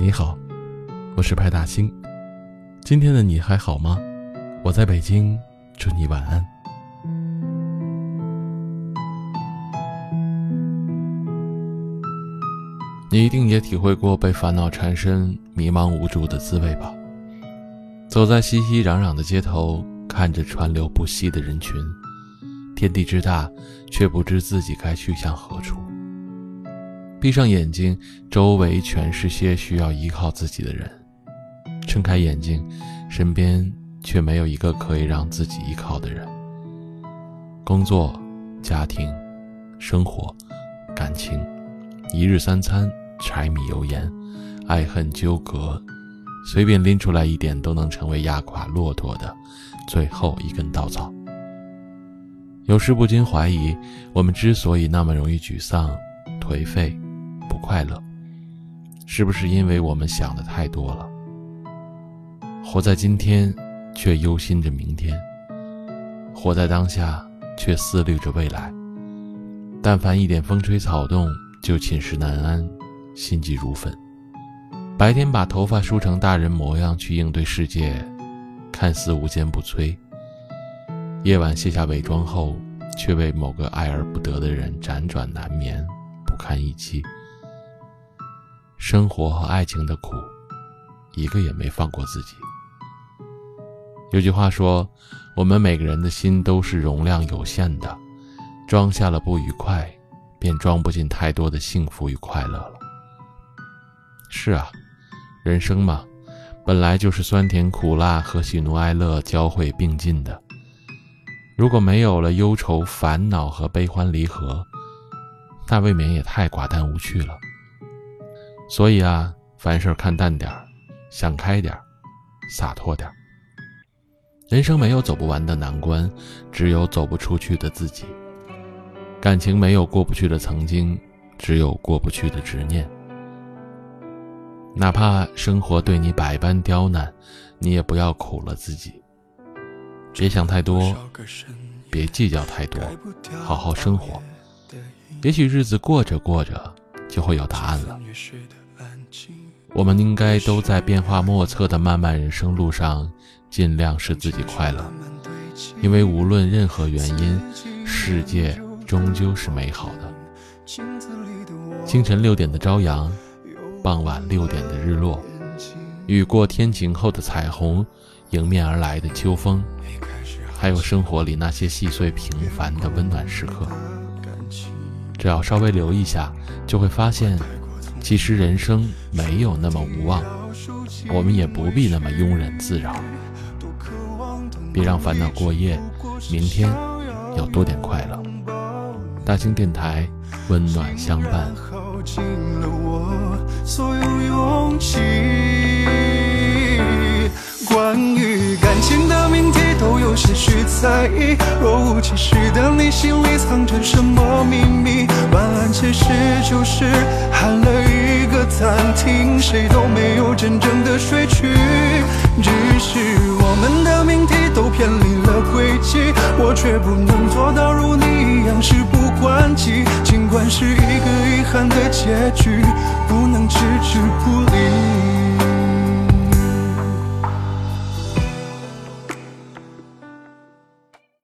你好，我是派大星。今天的你还好吗？我在北京，祝你晚安。你一定也体会过被烦恼缠身、迷茫无助的滋味吧？走在熙熙攘攘的街头，看着川流不息的人群，天地之大，却不知自己该去向何处。闭上眼睛，周围全是些需要依靠自己的人；睁开眼睛，身边却没有一个可以让自己依靠的人。工作、家庭、生活、感情，一日三餐、柴米油盐、爱恨纠葛，随便拎出来一点，都能成为压垮骆驼的最后一根稻草。有时不禁怀疑，我们之所以那么容易沮丧、颓废。不快乐，是不是因为我们想的太多了？活在今天，却忧心着明天；活在当下，却思虑着未来。但凡一点风吹草动，就寝食难安，心急如焚。白天把头发梳成大人模样去应对世界，看似无坚不摧；夜晚卸下伪装后，却为某个爱而不得的人辗转难眠，不堪一击。生活和爱情的苦，一个也没放过自己。有句话说：“我们每个人的心都是容量有限的，装下了不愉快，便装不进太多的幸福与快乐了。”是啊，人生嘛，本来就是酸甜苦辣和喜怒哀乐交汇并进的。如果没有了忧愁、烦恼和悲欢离合，那未免也太寡淡无趣了。所以啊，凡事看淡点儿，想开点儿，洒脱点儿。人生没有走不完的难关，只有走不出去的自己。感情没有过不去的曾经，只有过不去的执念。哪怕生活对你百般刁难，你也不要苦了自己。别想太多，别计较太多，好好生活。也许日子过着过着，就会有答案了。我们应该都在变化莫测的漫漫人生路上，尽量使自己快乐，因为无论任何原因，世界终究是美好的。清晨六点的朝阳，傍晚六点的日落，雨过天晴后的彩虹，迎面而来的秋风，还有生活里那些细碎平凡的温暖时刻，只要稍微留意下，就会发现。其实人生没有那么无望，我们也不必那么庸人自扰。别让烦恼过夜，明天要多点快乐。大兴电台，温暖相伴。在意。若无其事的你，心里藏着什么秘密？晚安其实就是喊了一个暂停，谁都没有真正的睡去。只是我们的命题都偏离了轨迹，我却不能做到如你一样事不关己。尽管是一个遗憾的结局，不能置之不理。